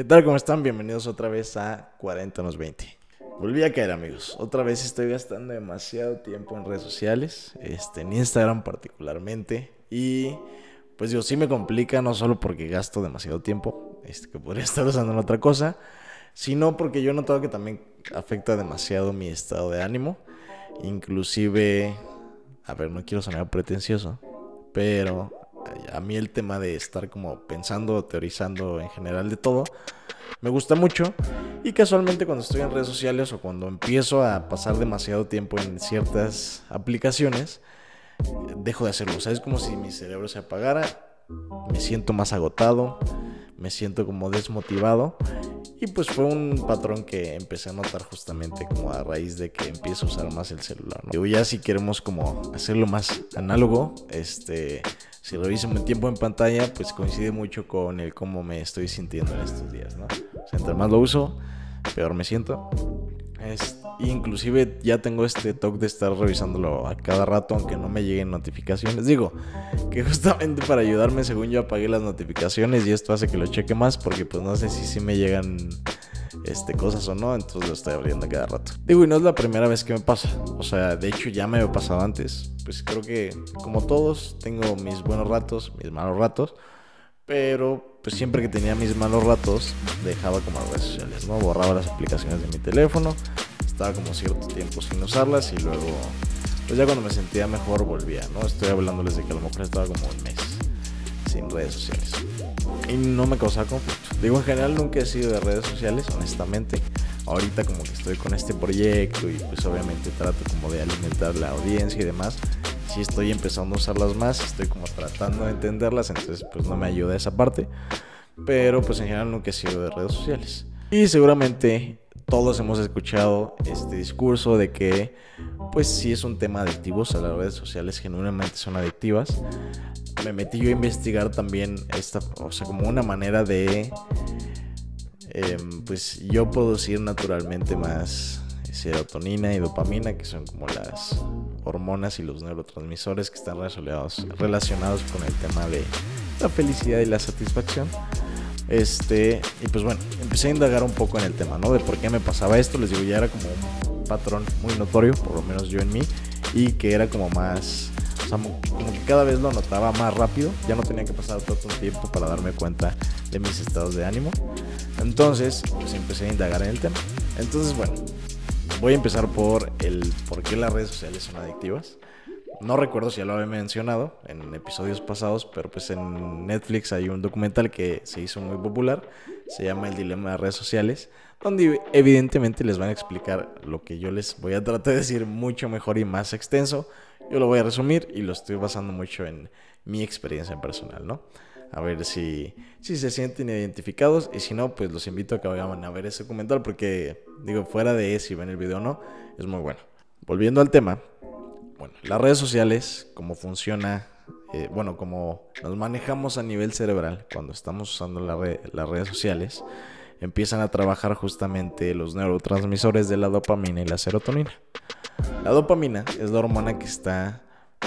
¿Qué tal? ¿Cómo están? Bienvenidos otra vez a 40 20. Volví a caer, amigos. Otra vez estoy gastando demasiado tiempo en redes sociales, este, en Instagram particularmente. Y pues digo, sí me complica, no solo porque gasto demasiado tiempo, este, que podría estar usando en otra cosa, sino porque yo he notado que también afecta demasiado mi estado de ánimo. Inclusive, a ver, no quiero sonar pretencioso, pero a mí el tema de estar como pensando, teorizando en general de todo, me gusta mucho. Y casualmente cuando estoy en redes sociales o cuando empiezo a pasar demasiado tiempo en ciertas aplicaciones, dejo de hacerlo. O es como si mi cerebro se apagara, me siento más agotado, me siento como desmotivado. Y pues fue un patrón que empecé a notar justamente como a raíz de que empiezo a usar más el celular. ¿no? Digo, ya si queremos como hacerlo más análogo, este, si reviso mi tiempo en pantalla, pues coincide mucho con el cómo me estoy sintiendo en estos días, ¿no? O sea, entre más lo uso, peor me siento. Inclusive ya tengo este toque de estar revisándolo a cada rato, aunque no me lleguen notificaciones. Digo, que justamente para ayudarme, según yo apagué las notificaciones y esto hace que lo cheque más, porque pues no sé si sí me llegan este, cosas o no, entonces lo estoy abriendo cada rato. Digo, y no es la primera vez que me pasa, o sea, de hecho ya me había pasado antes. Pues creo que, como todos, tengo mis buenos ratos, mis malos ratos, pero pues siempre que tenía mis malos ratos, dejaba como redes sociales, ¿no? Borraba las aplicaciones de mi teléfono, estaba como cierto tiempo sin usarlas y luego, pues ya cuando me sentía mejor volvía, ¿no? Estoy hablándoles de que a lo mejor estaba como un mes sin redes sociales. Y no me causaba conflicto. Digo, en general nunca he sido de redes sociales, honestamente. Ahorita como que estoy con este proyecto y pues obviamente trato como de alimentar la audiencia y demás. Si estoy empezando a usarlas más, estoy como tratando de entenderlas, entonces pues no me ayuda esa parte. Pero pues en general nunca he sido de redes sociales. Y seguramente todos hemos escuchado este discurso de que pues sí es un tema adictivo, o sea, las redes sociales genuinamente son adictivas me metí yo a investigar también esta, o sea, como una manera de, em, pues yo producir naturalmente más serotonina y dopamina, que son como las hormonas y los neurotransmisores que están relacionados, relacionados con el tema de la felicidad y la satisfacción. Este, y pues bueno, empecé a indagar un poco en el tema, ¿no? De por qué me pasaba esto. Les digo, ya era como un patrón muy notorio, por lo menos yo en mí, y que era como más como que cada vez lo notaba más rápido, ya no tenía que pasar tanto tiempo para darme cuenta de mis estados de ánimo. Entonces, pues empecé a indagar en el tema. Entonces, bueno, voy a empezar por el por qué las redes sociales son adictivas. No recuerdo si ya lo había mencionado en episodios pasados, pero pues en Netflix hay un documental que se hizo muy popular, se llama El Dilema de redes sociales, donde evidentemente les van a explicar lo que yo les voy a tratar de decir mucho mejor y más extenso, yo lo voy a resumir y lo estoy basando mucho en mi experiencia personal, ¿no? A ver si, si se sienten identificados y si no, pues los invito a que vayan a ver ese comentario porque, digo, fuera de si ven el video o no, es muy bueno. Volviendo al tema, bueno, las redes sociales, cómo funciona, eh, bueno, cómo nos manejamos a nivel cerebral cuando estamos usando las redes sociales, empiezan a trabajar justamente los neurotransmisores de la dopamina y la serotonina. La dopamina es la hormona que está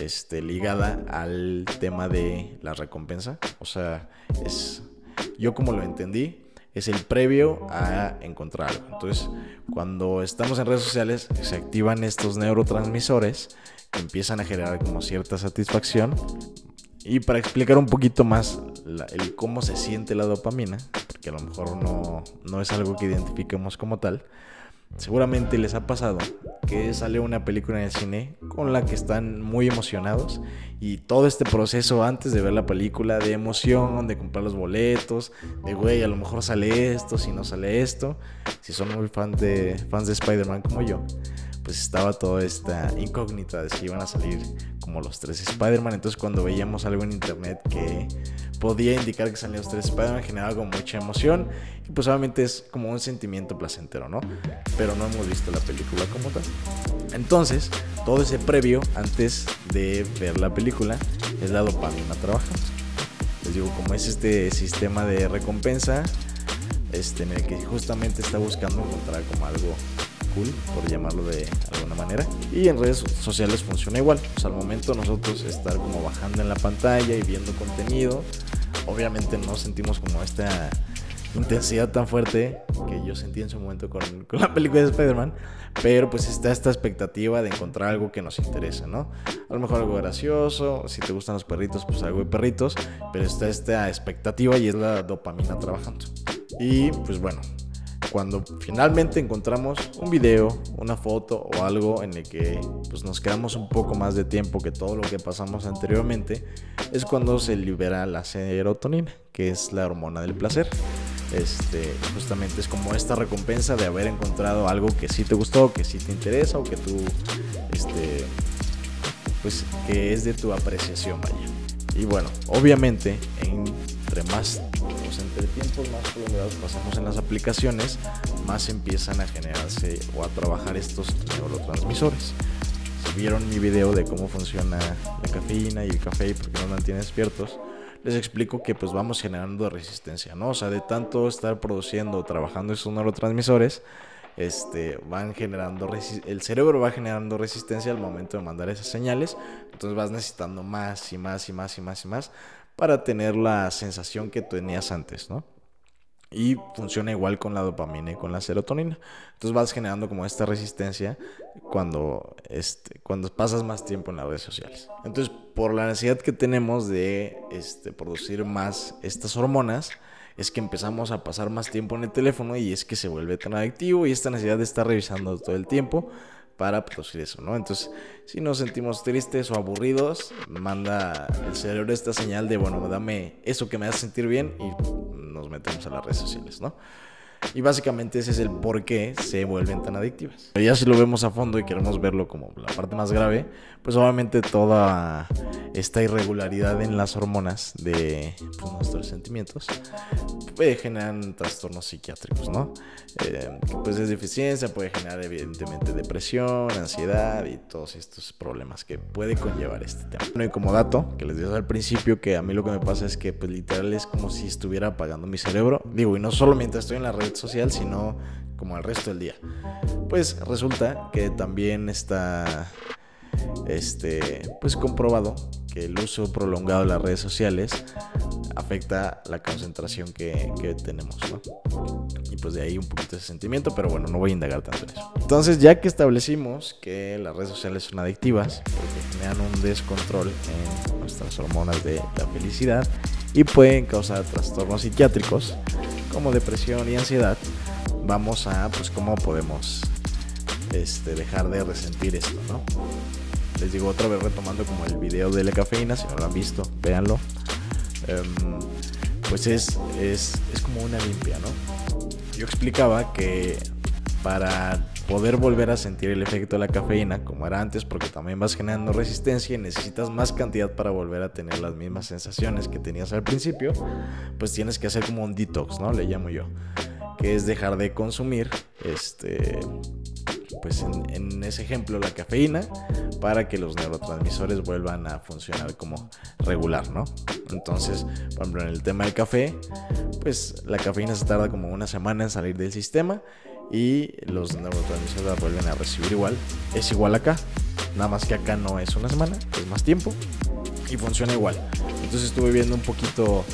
este, ligada al tema de la recompensa. O sea, es yo como lo entendí, es el previo a encontrar algo. Entonces, cuando estamos en redes sociales, se activan estos neurotransmisores empiezan a generar como cierta satisfacción. Y para explicar un poquito más el cómo se siente la dopamina, porque a lo mejor no, no es algo que identifiquemos como tal, Seguramente les ha pasado que sale una película en el cine con la que están muy emocionados y todo este proceso antes de ver la película de emoción, de comprar los boletos, de güey, a lo mejor sale esto, si no sale esto, si son muy fans de, fans de Spider-Man como yo, pues estaba toda esta incógnita de si iban a salir como los tres Spider-Man. Entonces cuando veíamos algo en internet que podía indicar que salían los tres Spider-Man, generaba como mucha emoción. Y pues obviamente es como un sentimiento placentero, ¿no? Pero no hemos visto la película como tal. Entonces, todo ese previo antes de ver la película es la dopamina trabajando. Les digo, como es este sistema de recompensa, este, en el que justamente está buscando encontrar como algo cool, por llamarlo de alguna manera. Y en redes sociales funciona igual. Sea, al momento nosotros estar como bajando en la pantalla y viendo contenido, obviamente no sentimos como esta intensidad tan fuerte que yo sentí en su momento con, con la película de Spider-Man, pero pues está esta expectativa de encontrar algo que nos interesa, ¿no? A lo mejor algo gracioso, si te gustan los perritos, pues algo de perritos, pero está esta expectativa y es la dopamina trabajando. Y pues bueno, cuando finalmente encontramos un video, una foto o algo en el que pues, nos quedamos un poco más de tiempo que todo lo que pasamos anteriormente, es cuando se libera la serotonina, que es la hormona del placer. Este, justamente es como esta recompensa de haber encontrado algo que sí te gustó, que sí te interesa o que tú, este, pues que es de tu apreciación, vaya. Y bueno, obviamente, entre más entre tiempos más prolongados pasamos en las aplicaciones, más empiezan a generarse o a trabajar estos neurotransmisores. Si vieron mi video de cómo funciona la cafeína y el café y por qué nos mantiene despiertos, les explico que pues vamos generando resistencia, ¿no? O sea, de tanto estar produciendo o trabajando esos neurotransmisores, este, van generando, el cerebro va generando resistencia al momento de mandar esas señales, entonces vas necesitando más y más y más y más y más para tener la sensación que tenías antes, ¿no? Y funciona igual con la dopamina y con la serotonina. Entonces vas generando como esta resistencia cuando, este, cuando pasas más tiempo en las redes sociales. Entonces, por la necesidad que tenemos de este, producir más estas hormonas, es que empezamos a pasar más tiempo en el teléfono y es que se vuelve tan adictivo y esta necesidad de estar revisando todo el tiempo para producir eso, ¿no? Entonces, si nos sentimos tristes o aburridos, manda el cerebro esta señal de, bueno, dame eso que me hace sentir bien y nos metemos a las redes sociales, ¿no? Y básicamente ese es el por qué se vuelven tan adictivas. Pero ya si lo vemos a fondo y queremos verlo como la parte más grave, pues obviamente toda esta irregularidad en las hormonas de pues, nuestros sentimientos puede generar trastornos psiquiátricos, ¿no? Eh, pues es deficiencia, puede generar evidentemente depresión, ansiedad y todos estos problemas que puede conllevar este tema. Bueno, y como dato, que les dije al principio, que a mí lo que me pasa es que pues literal es como si estuviera apagando mi cerebro. Digo, y no solo mientras estoy en la red social, sino como el resto del día. Pues resulta que también está este, pues comprobado que el uso prolongado de las redes sociales afecta la concentración que, tenemos, ¿no? Y pues de ahí un poquito ese sentimiento, pero bueno, no voy a indagar tanto en eso. Entonces, ya que establecimos que las redes sociales son adictivas, porque generan un descontrol en nuestras hormonas de la felicidad y pueden causar trastornos psiquiátricos como depresión y ansiedad, vamos a, pues, cómo podemos este, dejar de resentir esto, ¿no? Les digo otra vez retomando como el video de la cafeína, si no lo han visto, véanlo. Em, pues es, es, es como una limpia, ¿no? Yo explicaba que para poder volver a sentir el efecto de la cafeína como era antes, porque también vas generando resistencia y necesitas más cantidad para volver a tener las mismas sensaciones que tenías al principio, pues tienes que hacer como un detox, ¿no? Le llamo yo, que es dejar de consumir, este, pues en, en ese ejemplo la cafeína, para que los neurotransmisores vuelvan a funcionar como regular, ¿no? Entonces, por ejemplo, en el tema del café, pues la cafeína se tarda como una semana en salir del sistema y los neurotransmisores la vuelven a recibir igual. Es igual acá, nada más que acá no es una semana, es más tiempo y funciona igual. Entonces estuve viendo un poquito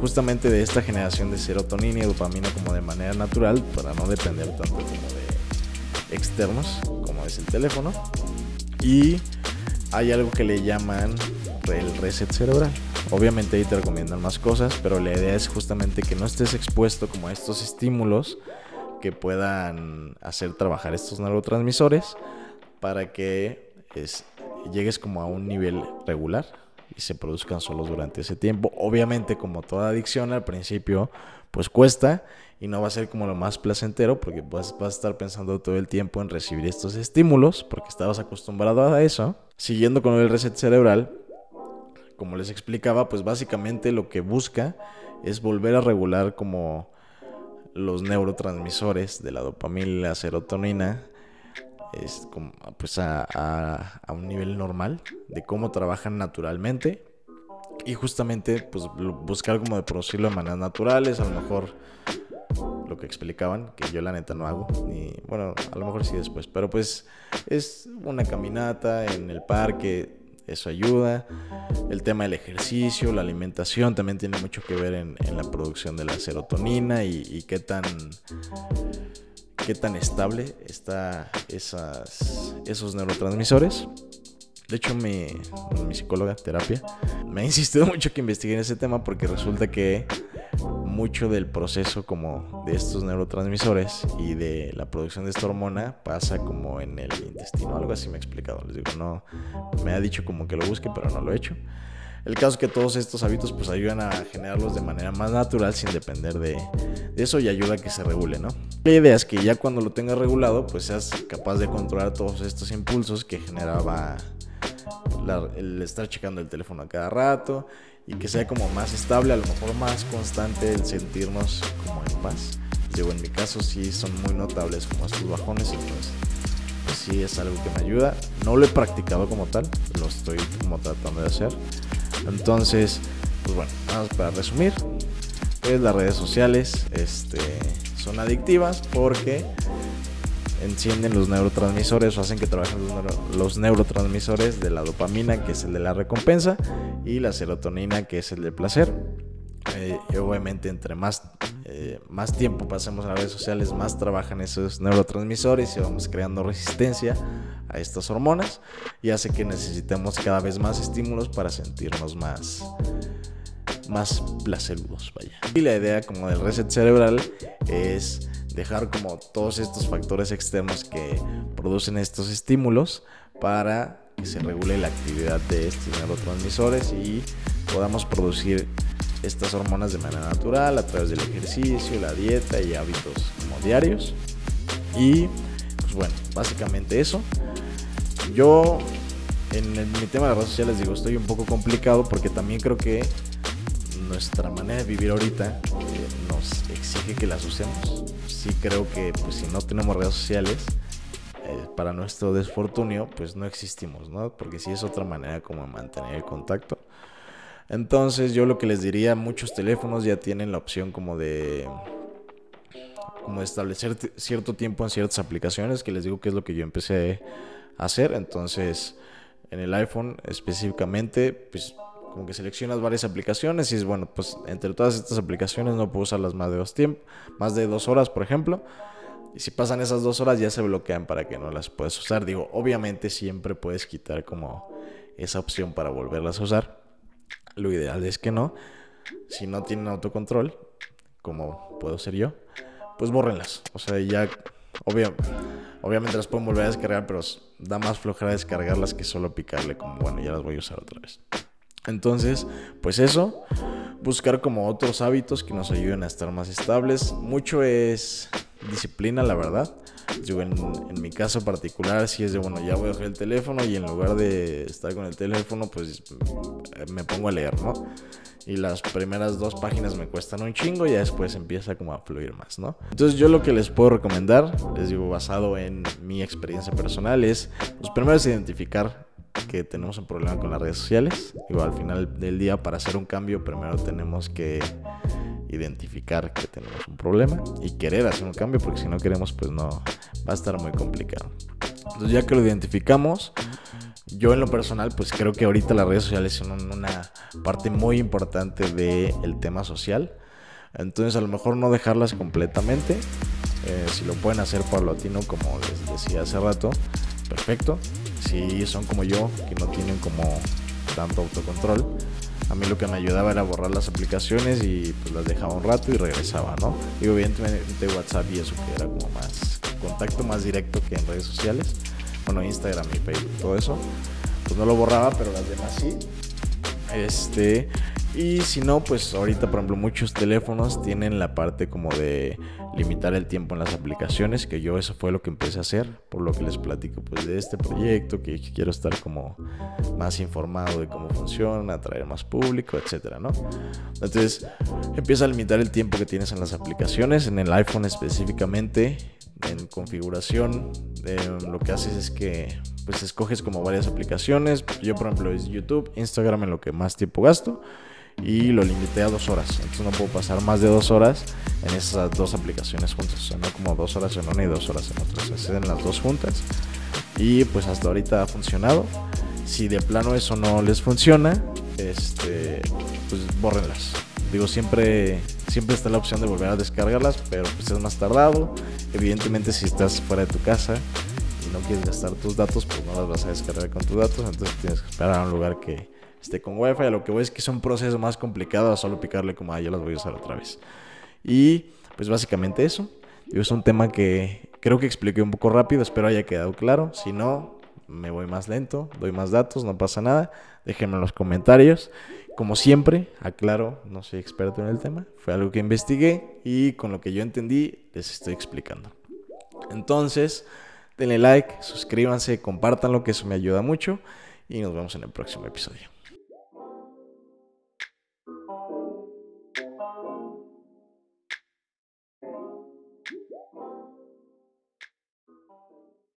justamente de esta generación de serotonina y dopamina como de manera natural para no depender tanto como de externos como es el teléfono. Y hay algo que le llaman el reset cerebral. Obviamente ahí te recomiendan más cosas, pero la idea es justamente que no estés expuesto como a estos estímulos que puedan hacer trabajar estos neurotransmisores para que llegues como a un nivel regular y se produzcan solos durante ese tiempo. Obviamente, como toda adicción al principio, pues cuesta y no va a ser como lo más placentero porque vas, vas a estar pensando todo el tiempo en recibir estos estímulos porque estabas acostumbrado a eso. Siguiendo con el reset cerebral, como les explicaba, pues básicamente lo que busca es volver a regular como los neurotransmisores de la dopamina y la serotonina es como, pues a, un nivel normal de cómo trabajan naturalmente. Y justamente pues buscar como de producirlo de maneras naturales a lo mejor lo que explicaban que yo la neta no hago ni bueno a lo mejor sí después pero pues es una caminata en el parque eso ayuda. El tema del ejercicio, la alimentación también tiene mucho que ver en, la producción de la serotonina y, qué tan qué tan estable está esos neurotransmisores. De hecho, mi, mi psicóloga terapia me ha insistido mucho que investigue en ese tema porque resulta que mucho del proceso como de estos neurotransmisores y de la producción de esta hormona pasa como en el intestino, algo así me ha explicado. Les digo, no, me ha dicho como que lo busque, pero no lo he hecho. El caso es que todos estos hábitos pues ayudan a generarlos de manera más natural sin depender de, eso y ayuda a que se regule, ¿no? La idea es que ya cuando lo tengas regulado pues seas capaz de controlar todos estos impulsos que generaba el estar checando el teléfono a cada rato y que sea como más estable, a lo mejor más constante el sentirnos como en paz. Digo, en mi caso sí son muy notables como estos bajones, entonces pues sí es algo que me ayuda. No lo he practicado como tal, lo estoy como tratando de hacer. Entonces, pues bueno, vamos para resumir. Pues las redes sociales este, son adictivas porque encienden los neurotransmisores o hacen que trabajen los, neurotransmisores de la dopamina, que es el de la recompensa, y la serotonina, que es el del placer. Eh, obviamente entre más, eh, más tiempo pasemos en las redes sociales, más trabajan esos neurotransmisores y vamos creando resistencia a estas hormonas y hace que necesitemos cada vez más estímulos para sentirnos más, más placerudos, vaya. Y la idea como del reset cerebral es dejar como todos estos factores externos que producen estos estímulos para que se regule la actividad de estos neurotransmisores y podamos producir estas hormonas de manera natural a través del ejercicio, la dieta y hábitos como diarios. Y pues bueno, básicamente eso. Yo en, mi tema de redes sociales digo, estoy un poco complicado porque también creo que nuestra manera de vivir ahorita nos exige que las usemos sí creo que pues, si no tenemos redes sociales, eh, para nuestro desfortunio, pues no existimos, ¿no? Porque sí es otra manera como mantener el contacto. Entonces yo lo que les diría, muchos teléfonos ya tienen la opción como de como de establecer cierto tiempo en ciertas aplicaciones, que les digo que es lo que yo empecé a hacer. Entonces, en el iPhone específicamente, pues como que seleccionas varias aplicaciones y es bueno, pues entre todas estas aplicaciones no puedo usarlas más de dos tiempos, más de dos horas, por ejemplo. Y si pasan esas dos horas ya se bloquean para que no las puedas usar. Digo, obviamente siempre puedes quitar como esa opción para volverlas a usar. Lo ideal es que no. Si no tienen autocontrol, como puedo ser yo, pues bórrenlas. O sea, ya, obviamente las pueden volver a descargar, pero da más flojera descargarlas que solo picarle como, bueno, ya las voy a usar otra vez. Entonces, pues eso, buscar como otros hábitos que nos ayuden a estar más estables. Mucho es disciplina, la verdad. Yo en, mi caso particular, si es de, bueno, ya voy a dejar el teléfono y en lugar de estar con el teléfono, pues me pongo a leer, ¿no? Y las primeras dos páginas me cuestan un chingo y ya después empieza como a fluir más, ¿no? Entonces yo lo que les puedo recomendar, les digo, basado en mi experiencia personal, es, pues primero es identificar que tenemos un problema con las redes sociales. Digo, al final del día, para hacer un cambio, primero tenemos que identificar que tenemos un problema y querer hacer un cambio, porque si no queremos, pues no, va a estar muy complicado. Entonces, ya que lo identificamos, yo en lo personal, pues creo que ahorita las redes sociales son una parte muy importante del tema social. Entonces, a lo mejor no dejarlas completamente. Eh, si lo pueden hacer por latino, como les decía hace rato, perfecto si son como yo, que no tienen como tanto autocontrol, a mí lo que me ayudaba era borrar las aplicaciones y pues las dejaba un rato y regresaba, ¿no? Y evidentemente WhatsApp y eso que era como más contacto más directo que en redes sociales, bueno, Instagram y Facebook, todo eso, pues no lo borraba, pero las demás sí. Este, y si no, pues ahorita, por ejemplo, muchos teléfonos tienen la parte como de limitar el tiempo en las aplicaciones, que yo eso fue lo que empecé a hacer, por lo que les platico pues de este proyecto, que quiero estar como más informado de cómo funciona, atraer más público, etcétera, ¿no? Entonces, empieza a limitar el tiempo que tienes en las aplicaciones, en el iPhone específicamente, en configuración, eh, lo que haces es que pues escoges como varias aplicaciones, yo por ejemplo es YouTube, Instagram en lo que más tiempo gasto, y lo limité a dos horas. Entonces no puedo pasar más de dos horas en esas dos aplicaciones juntas. O sea, no como dos horas en una y dos horas en otra. Se hacen las dos juntas. Y pues hasta ahorita ha funcionado. Si de plano eso no les funciona, este, pues bórrenlas. Digo, siempre, siempre está la opción de volver a descargarlas, pero pues es más tardado. Evidentemente si estás fuera de tu casa y no quieres gastar tus datos, pues no las vas a descargar con tus datos. Entonces tienes que esperar a un lugar que esté con wifi. A lo que voy es que es un proceso más complicado a solo picarle como, ah, yo las voy a usar otra vez. Y pues básicamente eso. es un tema que creo que expliqué un poco rápido, espero haya quedado claro. Si no, me voy más lento, doy más datos, no pasa nada. Déjenme en los comentarios. Como siempre, aclaro, no soy experto en el tema, fue algo que investigué y con lo que yo entendí les estoy explicando. Entonces, denle like, suscríbanse, compartanlo, que eso me ayuda mucho y nos vemos en el próximo episodio.